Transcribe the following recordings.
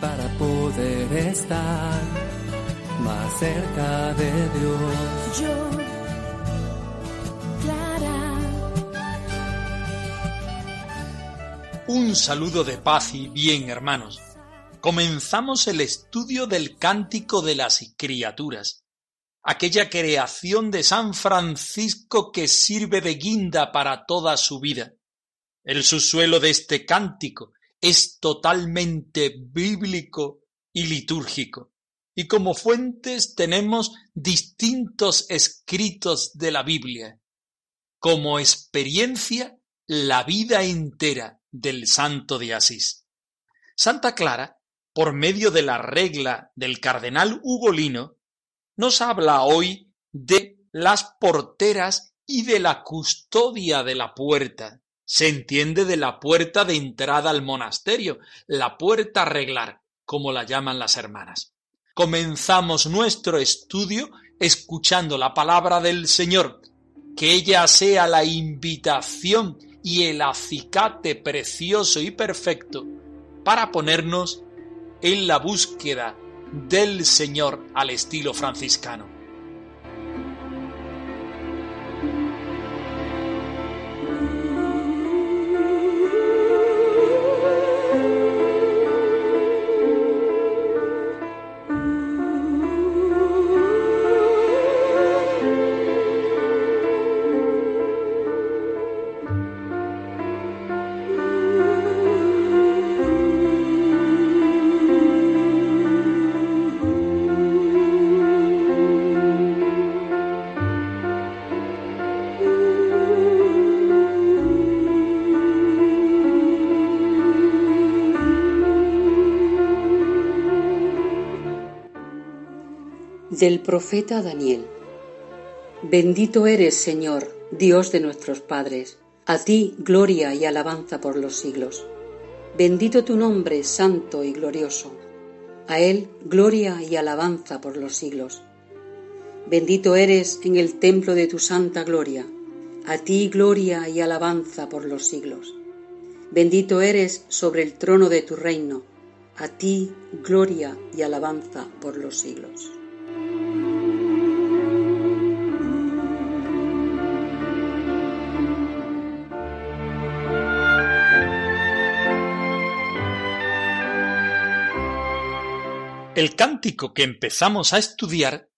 Para poder estar más cerca de Dios. Yo, Clara, Un saludo de paz y bien, hermanos. Comenzamos el estudio del Cántico de las Criaturas, aquella creación de San Francisco que sirve de guinda para toda su vida. El subsuelo de este cántico es totalmente bíblico y litúrgico, y como fuentes tenemos distintos escritos de la Biblia. Como experiencia, la vida entera del santo de Asís. Santa Clara, por medio de la regla del cardenal Ugolino, nos habla hoy de las porteras y de la custodia de la puerta. Se entiende de la puerta de entrada al monasterio, la puerta reglar, como la llaman las hermanas. Comenzamos nuestro estudio escuchando la palabra del Señor, que ella sea la invitación y el acicate precioso y perfecto para ponernos en la búsqueda del Señor al estilo franciscano. Del profeta Daniel. Bendito eres, Señor, Dios de nuestros padres. A ti gloria y alabanza por los siglos. Bendito tu nombre, santo y glorioso. A él gloria y alabanza por los siglos. Bendito eres en el templo de tu santa gloria. A ti gloria y alabanza por los siglos. Bendito eres sobre el trono de tu reino. A ti gloria y alabanza por los siglos. El cántico que empezamos a estudiar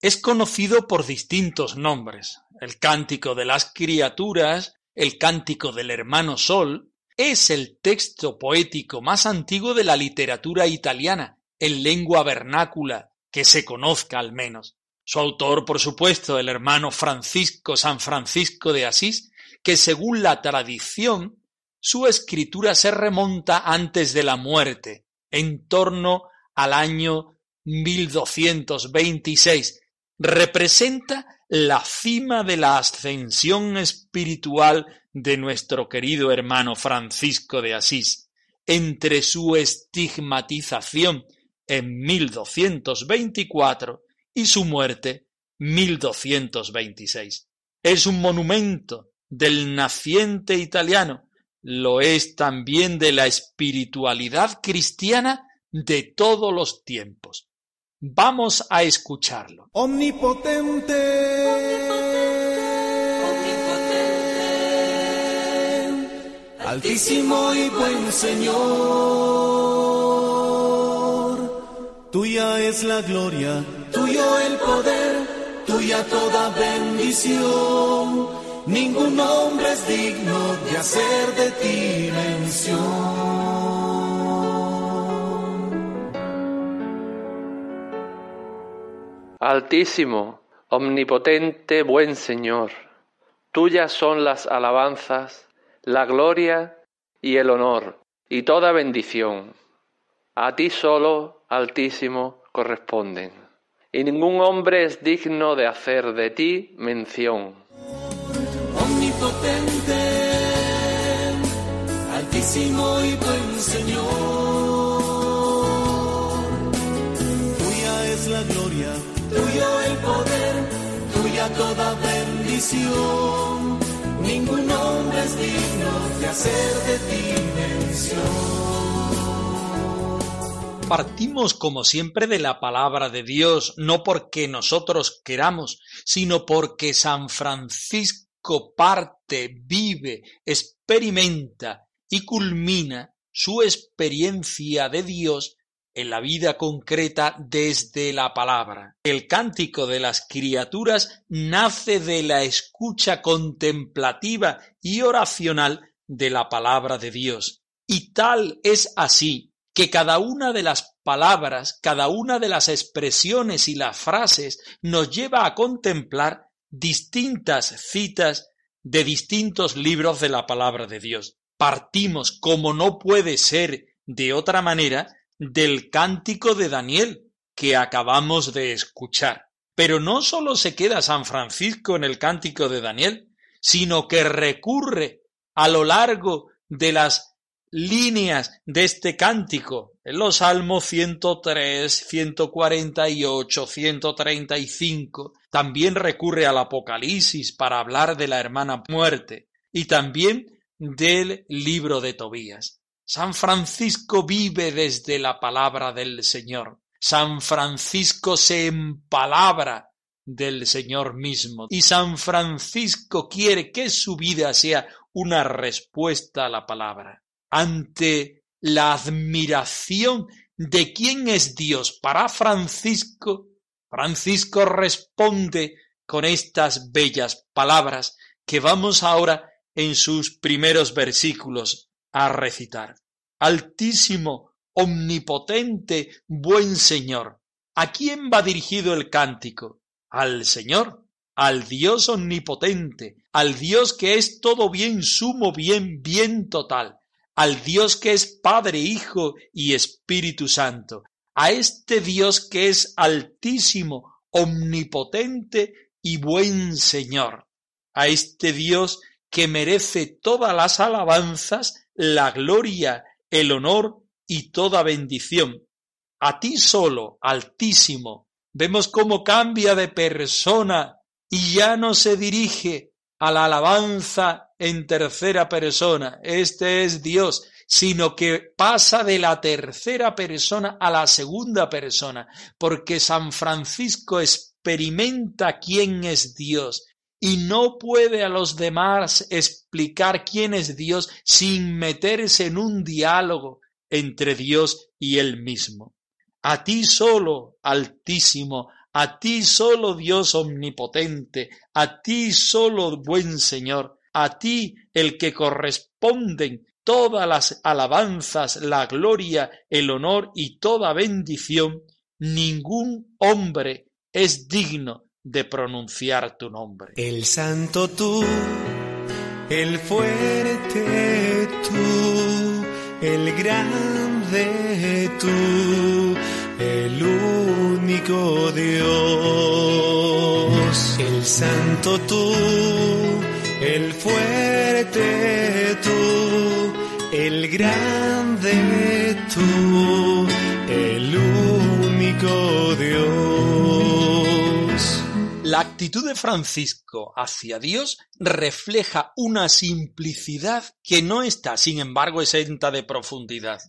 es conocido por distintos nombres. El cántico de las criaturas, el cántico del hermano Sol, es el texto poético más antiguo de la literatura italiana, en lengua vernácula, que se conozca al menos. Su autor, por supuesto, el hermano Francisco San Francisco de Asís, que según la tradición, su escritura se remonta antes de la muerte, en torno al año 1226. Representa la cima de la ascensión espiritual de nuestro querido hermano Francisco de Asís, entre su estigmatización en 1224 y su muerte 1226. Es un monumento del naciente italiano, lo es también de la espiritualidad cristiana de todos los tiempos. Vamos a escucharlo. Altísimo y buen Señor, tuya es la gloria, tuyo el poder, tuya toda bendición. Ningún hombre es digno de hacer de ti mención. Altísimo, omnipotente, buen Señor, tuyas son las alabanzas, la gloria y el honor y toda bendición. A ti solo, Altísimo, corresponden. Y ningún hombre es digno de hacer de ti mención. Omnipotente, Altísimo y buen Señor. Tuya es la gloria, toda bendición. Ningún hombre es digno de hacer de ti Partimos como siempre de la palabra de Dios, no porque nosotros queramos, sino porque San Francisco parte, vive, experimenta y culmina su experiencia de Dios en la vida concreta desde la palabra. El cántico de las criaturas nace de la escucha contemplativa y oracional de la palabra de Dios. Y tal es así que cada una de las palabras, cada una de las expresiones y las frases nos lleva a contemplar distintas citas de distintos libros de la palabra de Dios. Partimos, como no puede ser de otra manera, del cántico de Daniel que acabamos de escuchar. Pero no solo se queda San Francisco en el cántico de Daniel, sino que recurre a lo largo de las líneas de este cántico, en los Salmos 103, 148, 135, también recurre al Apocalipsis para hablar de la hermana muerte y también del libro de Tobías. San Francisco vive desde la palabra del Señor. San Francisco se empalabra del Señor mismo. Y San Francisco quiere que su vida sea una respuesta a la palabra. Ante la admiración de quién es Dios para Francisco, Francisco responde con estas bellas palabras que vamos ahora en sus primeros versículos a recitar. Altísimo, omnipotente, buen Señor. ¿A quién va dirigido el cántico? Al Señor, al Dios omnipotente, al Dios que es todo bien sumo, bien, bien total, al Dios que es Padre, Hijo y Espíritu Santo, a este Dios que es altísimo, omnipotente y buen Señor, a este Dios que merece todas las alabanzas la gloria, el honor y toda bendición. A ti solo, Altísimo, vemos cómo cambia de persona y ya no se dirige a la alabanza en tercera persona, este es Dios, sino que pasa de la tercera persona a la segunda persona, porque San Francisco experimenta quién es Dios y no puede a los demás explicar quién es Dios sin meterse en un diálogo entre Dios y él mismo. A ti solo, Altísimo, a ti solo Dios omnipotente, a ti solo buen Señor, a ti el que corresponden todas las alabanzas, la gloria, el honor y toda bendición, ningún hombre es digno de pronunciar tu nombre. El santo tú, el fuerte tú, el grande tú, el único Dios. El santo tú, el fuerte tú, el grande tú, el único Dios. La actitud de Francisco hacia Dios refleja una simplicidad que no está, sin embargo, exenta de profundidad.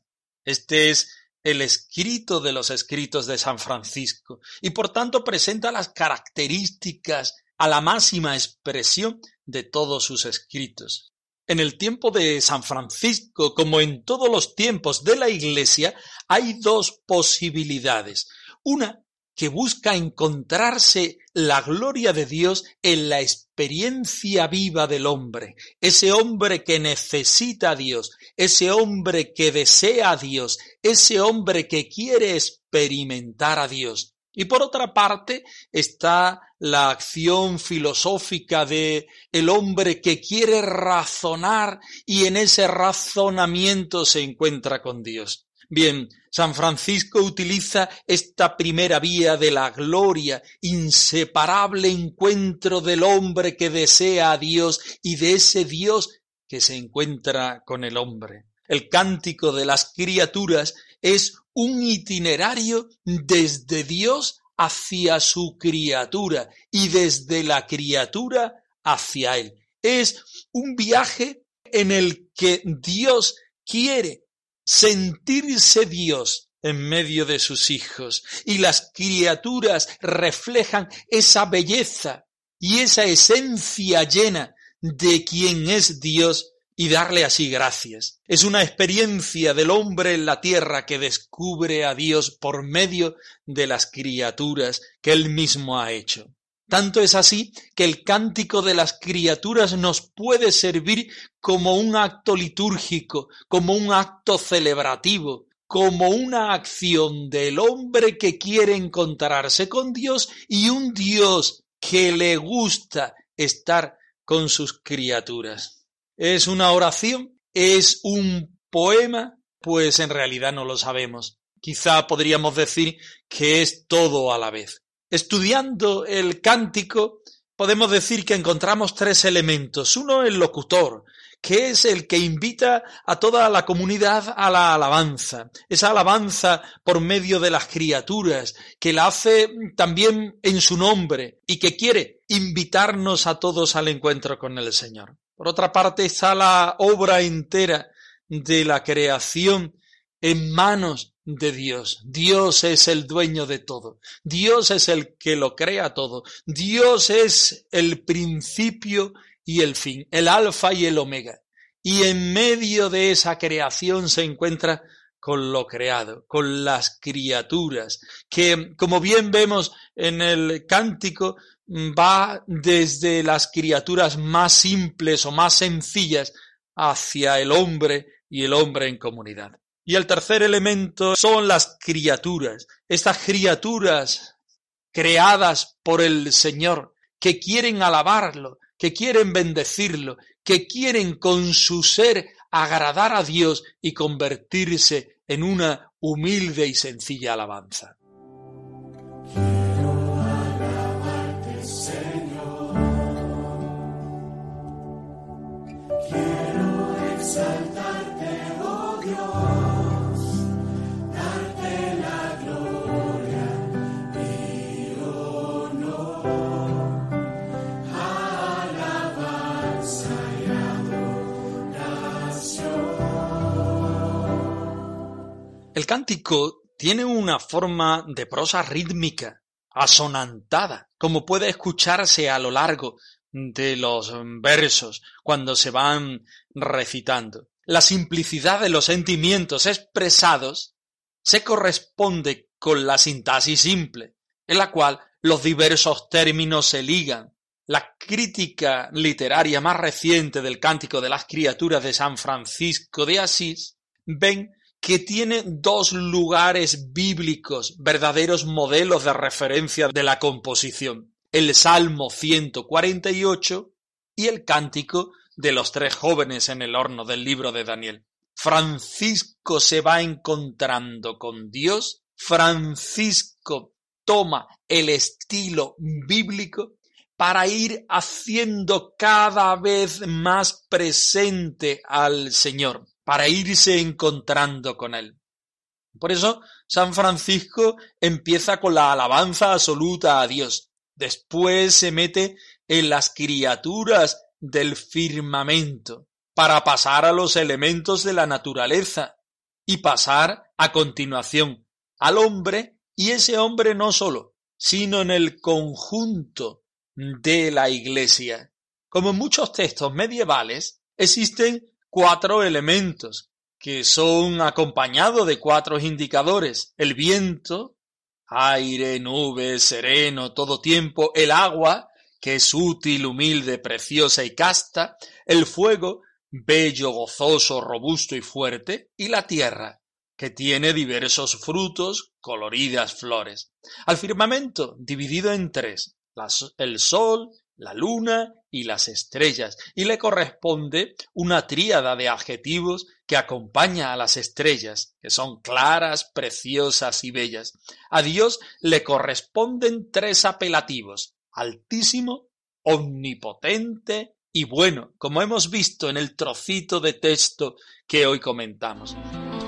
Este es el escrito de los escritos de San Francisco y por tanto presenta las características a la máxima expresión de todos sus escritos. En el tiempo de San Francisco, como en todos los tiempos de la Iglesia, hay dos posibilidades. Una que busca encontrarse la gloria de Dios en la experiencia viva del hombre, ese hombre que necesita a Dios, ese hombre que desea a Dios, ese hombre que quiere experimentar a Dios. Y por otra parte está la acción filosófica de el hombre que quiere razonar y en ese razonamiento se encuentra con Dios. Bien, San Francisco utiliza esta primera vía de la gloria, inseparable encuentro del hombre que desea a Dios y de ese Dios que se encuentra con el hombre. El cántico de las criaturas es un itinerario desde Dios hacia su criatura y desde la criatura hacia Él. Es un viaje en el que Dios quiere sentirse Dios en medio de sus hijos y las criaturas reflejan esa belleza y esa esencia llena de quien es Dios y darle así gracias. Es una experiencia del hombre en la tierra que descubre a Dios por medio de las criaturas que él mismo ha hecho. Tanto es así que el cántico de las criaturas nos puede servir como un acto litúrgico, como un acto celebrativo, como una acción del hombre que quiere encontrarse con Dios y un Dios que le gusta estar con sus criaturas. ¿Es una oración? ¿Es un poema? Pues en realidad no lo sabemos. Quizá podríamos decir que es todo a la vez. Estudiando el cántico, podemos decir que encontramos tres elementos. Uno, el locutor, que es el que invita a toda la comunidad a la alabanza. Esa alabanza por medio de las criaturas, que la hace también en su nombre y que quiere invitarnos a todos al encuentro con el Señor. Por otra parte está la obra entera de la creación en manos de Dios. Dios es el dueño de todo. Dios es el que lo crea todo. Dios es el principio y el fin, el alfa y el omega. Y en medio de esa creación se encuentra con lo creado, con las criaturas, que como bien vemos en el cántico, va desde las criaturas más simples o más sencillas hacia el hombre y el hombre en comunidad. Y el tercer elemento son las criaturas, estas criaturas creadas por el Señor, que quieren alabarlo, que quieren bendecirlo, que quieren con su ser agradar a Dios y convertirse en una humilde y sencilla alabanza. El cántico tiene una forma de prosa rítmica, asonantada, como puede escucharse a lo largo de los versos cuando se van recitando. La simplicidad de los sentimientos expresados se corresponde con la sintaxis simple, en la cual los diversos términos se ligan. La crítica literaria más reciente del Cántico de las Criaturas de San Francisco de Asís ven que tiene dos lugares bíblicos, verdaderos modelos de referencia de la composición. El Salmo 148 y el Cántico de los tres jóvenes en el horno del libro de Daniel. Francisco se va encontrando con Dios, Francisco toma el estilo bíblico para ir haciendo cada vez más presente al Señor para irse encontrando con Él. Por eso San Francisco empieza con la alabanza absoluta a Dios. Después se mete en las criaturas del firmamento para pasar a los elementos de la naturaleza y pasar a continuación al hombre y ese hombre no solo, sino en el conjunto de la Iglesia. Como en muchos textos medievales, existen cuatro elementos que son acompañados de cuatro indicadores. El viento, aire, nube, sereno, todo tiempo. El agua, que es útil, humilde, preciosa y casta. El fuego, bello, gozoso, robusto y fuerte. Y la tierra, que tiene diversos frutos, coloridas flores. Al firmamento, dividido en tres, el sol, la luna y las estrellas, y le corresponde una tríada de adjetivos que acompaña a las estrellas, que son claras, preciosas y bellas. A Dios le corresponden tres apelativos, altísimo, omnipotente y bueno, como hemos visto en el trocito de texto que hoy comentamos.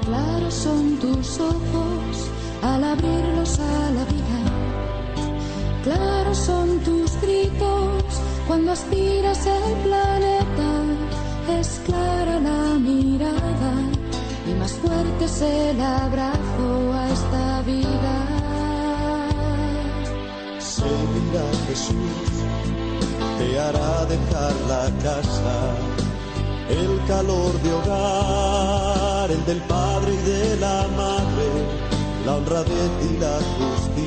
Claros son tus ojos al abrirlos a la vida. Claros son tus cuando aspiras el planeta. Es clara la mirada y más fuerte es el abrazo a esta vida. Seguirá Jesús te hará dejar la casa, el calor de hogar, el del padre y de la madre, la honradez y la justicia,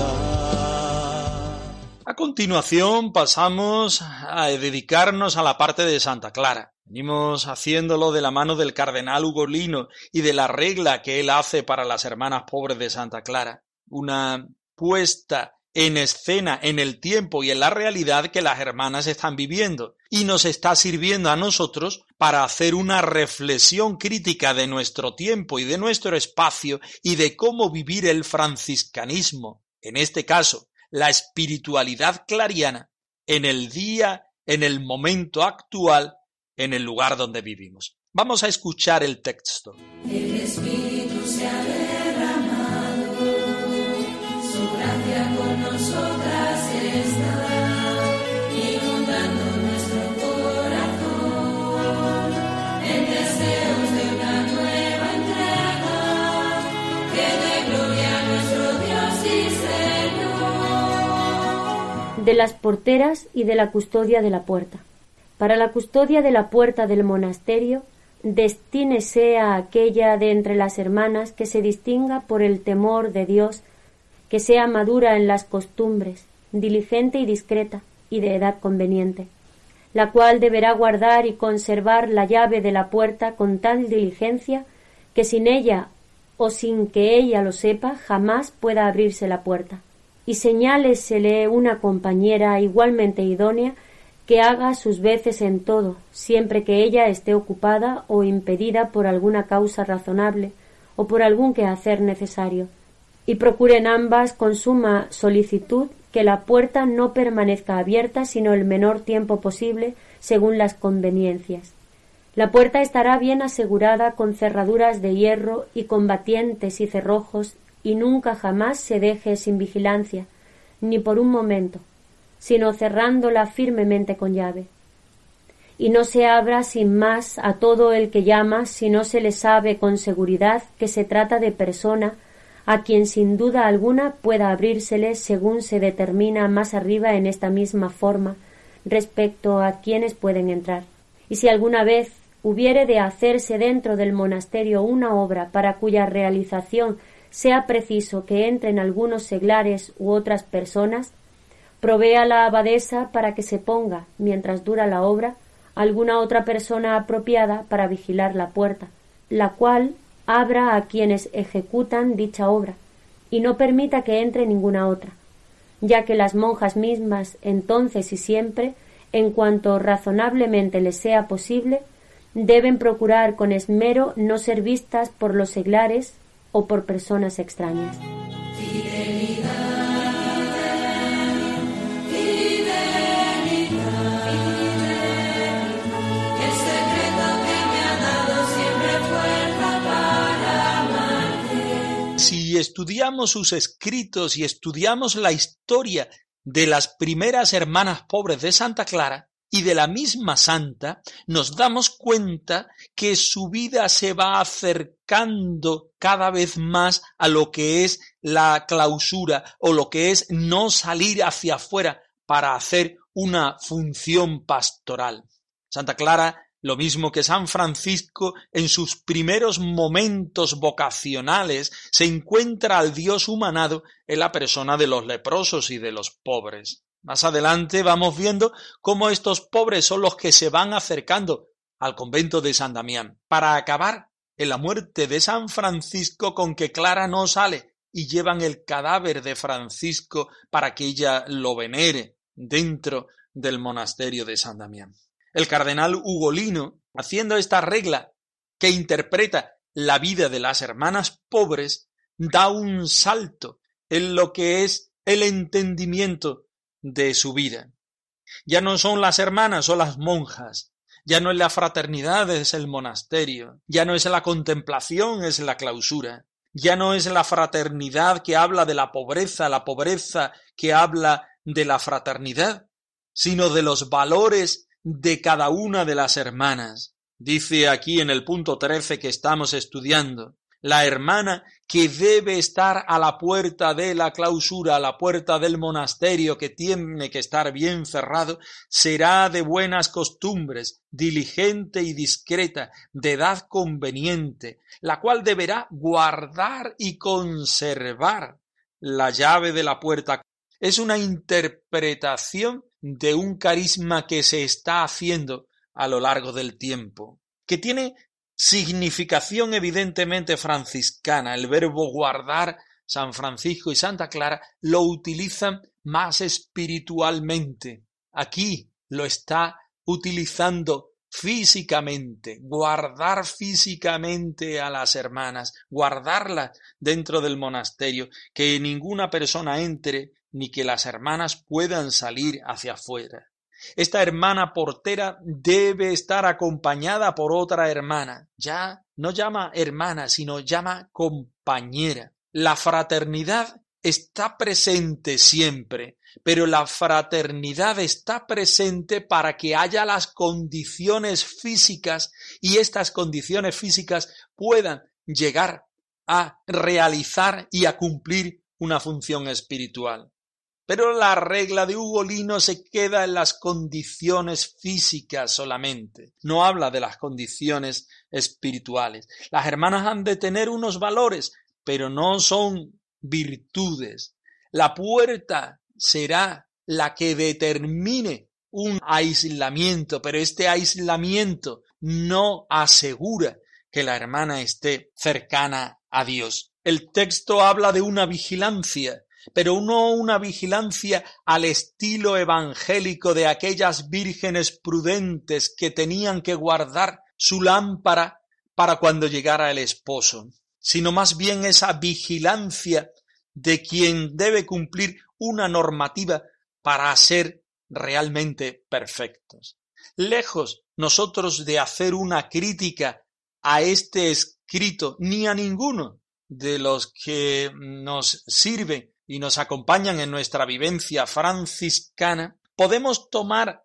a. A continuación pasamos a dedicarnos a la parte de Santa Clara. Venimos haciéndolo de la mano del cardenal Ugolino y de la regla que él hace para las hermanas pobres de Santa Clara una puesta en escena en el tiempo y en la realidad que las hermanas están viviendo y nos está sirviendo a nosotros para hacer una reflexión crítica de nuestro tiempo y de nuestro espacio y de cómo vivir el franciscanismo, en este caso, la espiritualidad clariana, en el día, en el momento actual, en el lugar donde vivimos. Vamos a escuchar el texto. De las porteras y de la custodia de la puerta. Para la custodia de la puerta del monasterio, destínese a aquella de entre las hermanas que se distinga por el temor de Dios, que sea madura en las costumbres, diligente y discreta, y de edad conveniente, la cual deberá guardar y conservar la llave de la puerta con tal diligencia que sin ella o sin que ella lo sepa jamás pueda abrirse la puerta y señálesele una compañera igualmente idónea que haga sus veces en todo, siempre que ella esté ocupada o impedida por alguna causa razonable o por algún quehacer necesario, y procuren ambas con suma solicitud que la puerta no permanezca abierta sino el menor tiempo posible según las conveniencias. La puerta estará bien asegurada con cerraduras de hierro y con batientes y cerrojos y nunca jamás se deje sin vigilancia, ni por un momento, sino cerrándola firmemente con llave. Y no se abra sin más a todo el que llama si no se le sabe con seguridad que se trata de persona a quien sin duda alguna pueda abrírsele según se determina más arriba en esta misma forma respecto a quienes pueden entrar. Y si alguna vez hubiere de hacerse dentro del monasterio una obra para cuya realización sea preciso que entren algunos seglares u otras personas, provea la abadesa para que se ponga, mientras dura la obra, alguna otra persona apropiada para vigilar la puerta, la cual abra a quienes ejecutan dicha obra, y no permita que entre ninguna otra, ya que las monjas mismas, entonces y siempre, en cuanto razonablemente les sea posible, deben procurar con esmero no ser vistas por los seglares o por personas extrañas. Si estudiamos sus escritos y estudiamos la historia de las primeras hermanas pobres de Santa Clara, y de la misma santa nos damos cuenta que su vida se va acercando cada vez más a lo que es la clausura o lo que es no salir hacia afuera para hacer una función pastoral. Santa Clara, lo mismo que San Francisco, en sus primeros momentos vocacionales se encuentra al Dios humanado en la persona de los leprosos y de los pobres. Más adelante vamos viendo cómo estos pobres son los que se van acercando al convento de San Damián, para acabar en la muerte de San Francisco con que Clara no sale y llevan el cadáver de Francisco para que ella lo venere dentro del monasterio de San Damián. El cardenal Ugolino, haciendo esta regla que interpreta la vida de las hermanas pobres, da un salto en lo que es el entendimiento de su vida. Ya no son las hermanas o las monjas, ya no es la fraternidad, es el monasterio, ya no es la contemplación, es la clausura, ya no es la fraternidad que habla de la pobreza, la pobreza que habla de la fraternidad, sino de los valores de cada una de las hermanas. Dice aquí en el punto trece que estamos estudiando, la hermana que debe estar a la puerta de la clausura, a la puerta del monasterio que tiene que estar bien cerrado, será de buenas costumbres, diligente y discreta, de edad conveniente, la cual deberá guardar y conservar la llave de la puerta. Es una interpretación de un carisma que se está haciendo a lo largo del tiempo, que tiene significación evidentemente franciscana. El verbo guardar, San Francisco y Santa Clara lo utilizan más espiritualmente. Aquí lo está utilizando físicamente, guardar físicamente a las hermanas, guardarlas dentro del monasterio, que ninguna persona entre ni que las hermanas puedan salir hacia afuera. Esta hermana portera debe estar acompañada por otra hermana. Ya no llama hermana, sino llama compañera. La fraternidad está presente siempre, pero la fraternidad está presente para que haya las condiciones físicas y estas condiciones físicas puedan llegar a realizar y a cumplir una función espiritual. Pero la regla de Ugolino se queda en las condiciones físicas solamente, no habla de las condiciones espirituales. Las hermanas han de tener unos valores, pero no son virtudes. La puerta será la que determine un aislamiento, pero este aislamiento no asegura que la hermana esté cercana a Dios. El texto habla de una vigilancia, pero no una vigilancia al estilo evangélico de aquellas vírgenes prudentes que tenían que guardar su lámpara para cuando llegara el esposo, sino más bien esa vigilancia de quien debe cumplir una normativa para ser realmente perfectos. Lejos nosotros de hacer una crítica a este escrito ni a ninguno de los que nos sirven y nos acompañan en nuestra vivencia franciscana, podemos tomar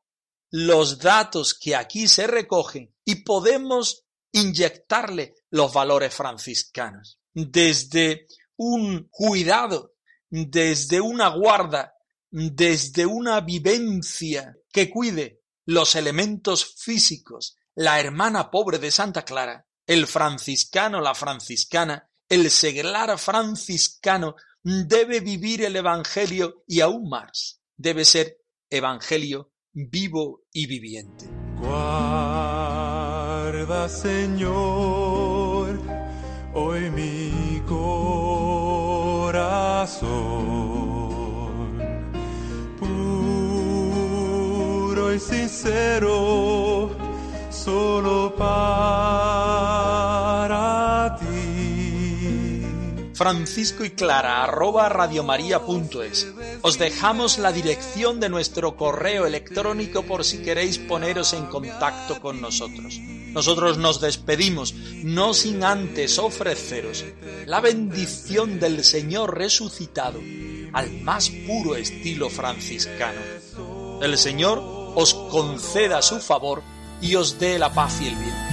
los datos que aquí se recogen y podemos inyectarle los valores franciscanos. Desde un cuidado, desde una guarda, desde una vivencia que cuide los elementos físicos, la hermana pobre de Santa Clara, el franciscano, la franciscana, el seglar franciscano debe vivir el Evangelio y aún más debe ser Evangelio vivo y viviente. Guarda, Señor, hoy mi corazón, puro y sincero, solo para francisco y clara arroba radiomaria.es. Os dejamos la dirección de nuestro correo electrónico por si queréis poneros en contacto con nosotros. Nosotros nos despedimos, no sin antes ofreceros la bendición del Señor resucitado al más puro estilo franciscano. El Señor os conceda su favor y os dé la paz y el bien.